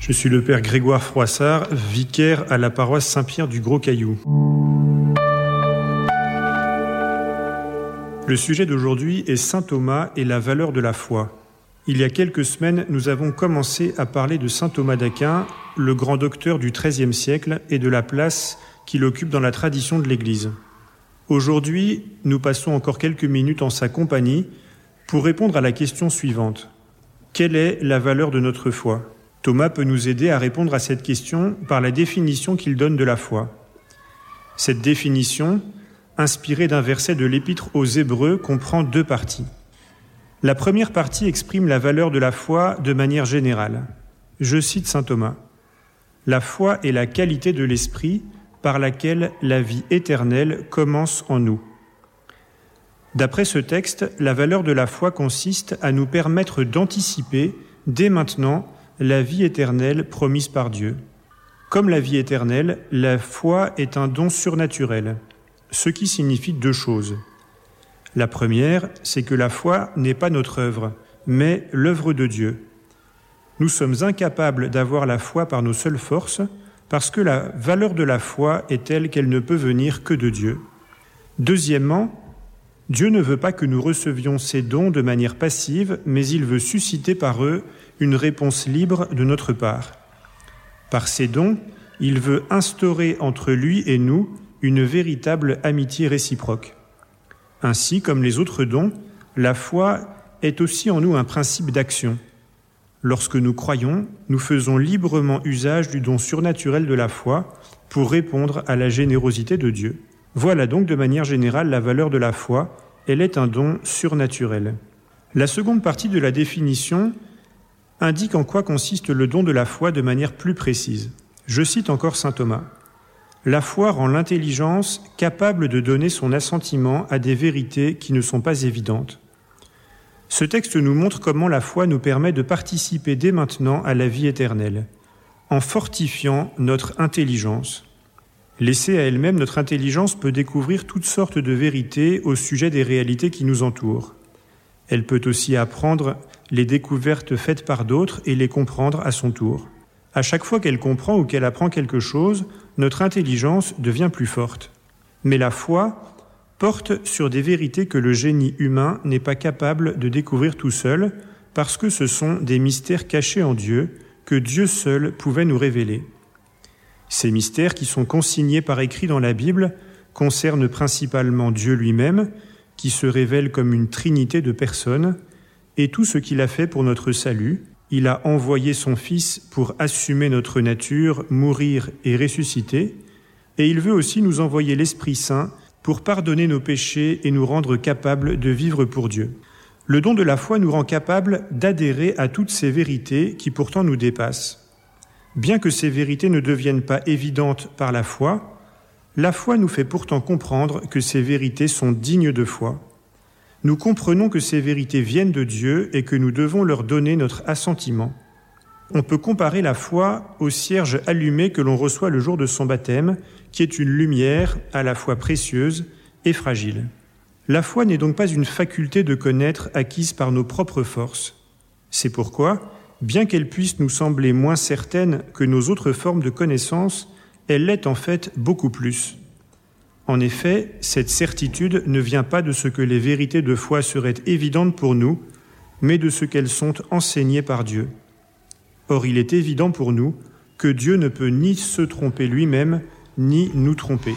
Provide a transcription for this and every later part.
Je suis le père Grégoire Froissart, vicaire à la paroisse Saint-Pierre du Gros Caillou. Le sujet d'aujourd'hui est Saint Thomas et la valeur de la foi. Il y a quelques semaines, nous avons commencé à parler de Saint Thomas d'Aquin, le grand docteur du XIIIe siècle, et de la place qu'il occupe dans la tradition de l'Église. Aujourd'hui, nous passons encore quelques minutes en sa compagnie pour répondre à la question suivante. Quelle est la valeur de notre foi? Thomas peut nous aider à répondre à cette question par la définition qu'il donne de la foi. Cette définition, inspirée d'un verset de l'Épître aux Hébreux, comprend deux parties. La première partie exprime la valeur de la foi de manière générale. Je cite Saint Thomas. La foi est la qualité de l'esprit par laquelle la vie éternelle commence en nous. D'après ce texte, la valeur de la foi consiste à nous permettre d'anticiper dès maintenant la vie éternelle promise par Dieu. Comme la vie éternelle, la foi est un don surnaturel, ce qui signifie deux choses. La première, c'est que la foi n'est pas notre œuvre, mais l'œuvre de Dieu. Nous sommes incapables d'avoir la foi par nos seules forces, parce que la valeur de la foi est telle qu'elle ne peut venir que de Dieu. Deuxièmement, Dieu ne veut pas que nous recevions ces dons de manière passive, mais il veut susciter par eux une réponse libre de notre part. Par ces dons, il veut instaurer entre lui et nous une véritable amitié réciproque. Ainsi, comme les autres dons, la foi est aussi en nous un principe d'action. Lorsque nous croyons, nous faisons librement usage du don surnaturel de la foi pour répondre à la générosité de Dieu. Voilà donc de manière générale la valeur de la foi, elle est un don surnaturel. La seconde partie de la définition indique en quoi consiste le don de la foi de manière plus précise. Je cite encore Saint Thomas. La foi rend l'intelligence capable de donner son assentiment à des vérités qui ne sont pas évidentes. Ce texte nous montre comment la foi nous permet de participer dès maintenant à la vie éternelle, en fortifiant notre intelligence. Laissée à elle-même, notre intelligence peut découvrir toutes sortes de vérités au sujet des réalités qui nous entourent. Elle peut aussi apprendre les découvertes faites par d'autres et les comprendre à son tour. À chaque fois qu'elle comprend ou qu'elle apprend quelque chose, notre intelligence devient plus forte. Mais la foi porte sur des vérités que le génie humain n'est pas capable de découvrir tout seul, parce que ce sont des mystères cachés en Dieu que Dieu seul pouvait nous révéler. Ces mystères qui sont consignés par écrit dans la Bible concernent principalement Dieu lui-même, qui se révèle comme une trinité de personnes, et tout ce qu'il a fait pour notre salut, il a envoyé son Fils pour assumer notre nature, mourir et ressusciter, et il veut aussi nous envoyer l'Esprit Saint pour pardonner nos péchés et nous rendre capables de vivre pour Dieu. Le don de la foi nous rend capables d'adhérer à toutes ces vérités qui pourtant nous dépassent. Bien que ces vérités ne deviennent pas évidentes par la foi, la foi nous fait pourtant comprendre que ces vérités sont dignes de foi nous comprenons que ces vérités viennent de Dieu et que nous devons leur donner notre assentiment. On peut comparer la foi au cierge allumé que l'on reçoit le jour de son baptême, qui est une lumière à la fois précieuse et fragile. La foi n'est donc pas une faculté de connaître acquise par nos propres forces. C'est pourquoi, bien qu'elle puisse nous sembler moins certaine que nos autres formes de connaissance, elle l'est en fait beaucoup plus. En effet, cette certitude ne vient pas de ce que les vérités de foi seraient évidentes pour nous, mais de ce qu'elles sont enseignées par Dieu. Or, il est évident pour nous que Dieu ne peut ni se tromper lui-même, ni nous tromper.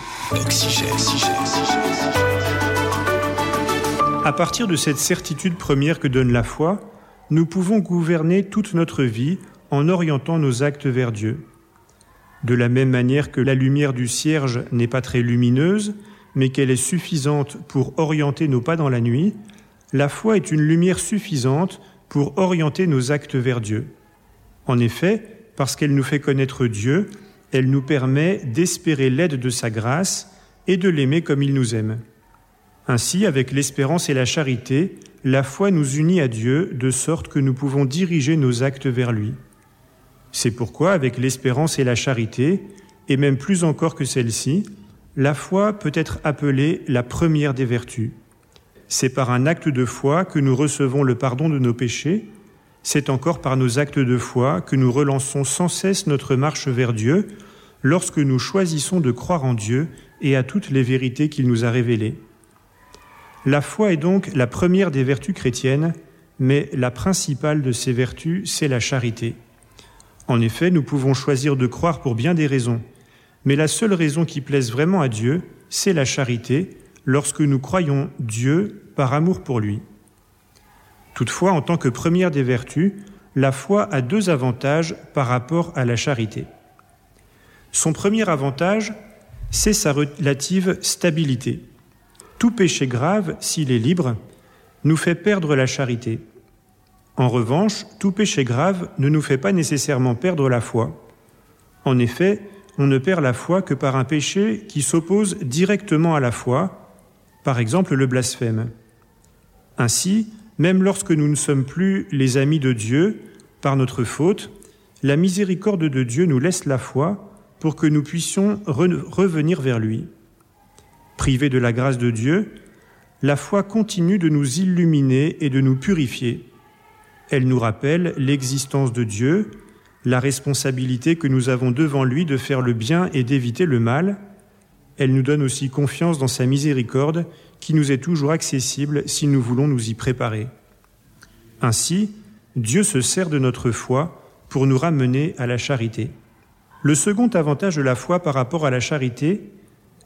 À partir de cette certitude première que donne la foi, nous pouvons gouverner toute notre vie en orientant nos actes vers Dieu. De la même manière que la lumière du cierge n'est pas très lumineuse, mais qu'elle est suffisante pour orienter nos pas dans la nuit, la foi est une lumière suffisante pour orienter nos actes vers Dieu. En effet, parce qu'elle nous fait connaître Dieu, elle nous permet d'espérer l'aide de sa grâce et de l'aimer comme il nous aime. Ainsi, avec l'espérance et la charité, la foi nous unit à Dieu de sorte que nous pouvons diriger nos actes vers lui. C'est pourquoi, avec l'espérance et la charité, et même plus encore que celle-ci, la foi peut être appelée la première des vertus. C'est par un acte de foi que nous recevons le pardon de nos péchés, C'est encore par nos actes de foi que nous relançons sans cesse notre marche vers Dieu lorsque nous choisissons de croire en Dieu et à toutes les vérités qu'il nous a révélées. La foi est donc la première des vertus chrétiennes, mais la principale de ces vertus, c'est la charité. En effet, nous pouvons choisir de croire pour bien des raisons, mais la seule raison qui plaise vraiment à Dieu, c'est la charité, lorsque nous croyons Dieu par amour pour lui. Toutefois, en tant que première des vertus, la foi a deux avantages par rapport à la charité. Son premier avantage, c'est sa relative stabilité. Tout péché grave, s'il est libre, nous fait perdre la charité. En revanche, tout péché grave ne nous fait pas nécessairement perdre la foi. En effet, on ne perd la foi que par un péché qui s'oppose directement à la foi, par exemple le blasphème. Ainsi, même lorsque nous ne sommes plus les amis de Dieu par notre faute, la miséricorde de Dieu nous laisse la foi pour que nous puissions revenir vers lui. Privés de la grâce de Dieu, la foi continue de nous illuminer et de nous purifier. Elle nous rappelle l'existence de Dieu, la responsabilité que nous avons devant lui de faire le bien et d'éviter le mal. Elle nous donne aussi confiance dans sa miséricorde qui nous est toujours accessible si nous voulons nous y préparer. Ainsi, Dieu se sert de notre foi pour nous ramener à la charité. Le second avantage de la foi par rapport à la charité,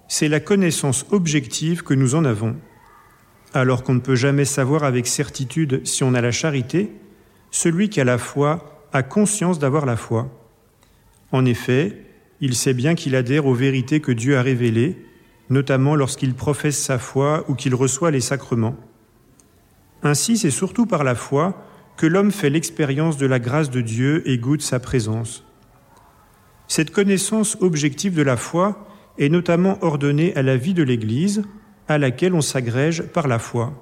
c'est la connaissance objective que nous en avons. Alors qu'on ne peut jamais savoir avec certitude si on a la charité, celui qui a la foi a conscience d'avoir la foi. En effet, il sait bien qu'il adhère aux vérités que Dieu a révélées, notamment lorsqu'il professe sa foi ou qu'il reçoit les sacrements. Ainsi, c'est surtout par la foi que l'homme fait l'expérience de la grâce de Dieu et goûte sa présence. Cette connaissance objective de la foi est notamment ordonnée à la vie de l'Église, à laquelle on s'agrège par la foi.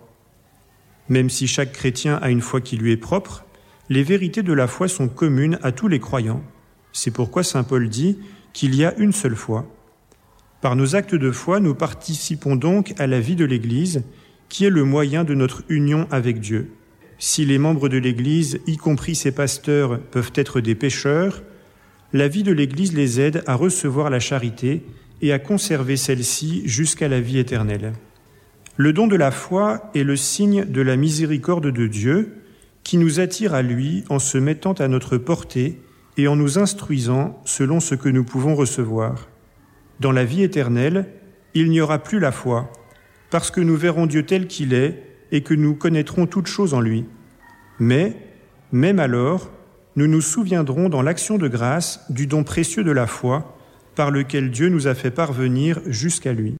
Même si chaque chrétien a une foi qui lui est propre, les vérités de la foi sont communes à tous les croyants. C'est pourquoi Saint Paul dit qu'il y a une seule foi. Par nos actes de foi, nous participons donc à la vie de l'Église, qui est le moyen de notre union avec Dieu. Si les membres de l'Église, y compris ses pasteurs, peuvent être des pécheurs, la vie de l'Église les aide à recevoir la charité et à conserver celle-ci jusqu'à la vie éternelle. Le don de la foi est le signe de la miséricorde de Dieu, qui nous attire à lui en se mettant à notre portée et en nous instruisant selon ce que nous pouvons recevoir. Dans la vie éternelle, il n'y aura plus la foi, parce que nous verrons Dieu tel qu'il est et que nous connaîtrons toutes choses en lui. Mais, même alors, nous nous souviendrons dans l'action de grâce du don précieux de la foi par lequel Dieu nous a fait parvenir jusqu'à lui.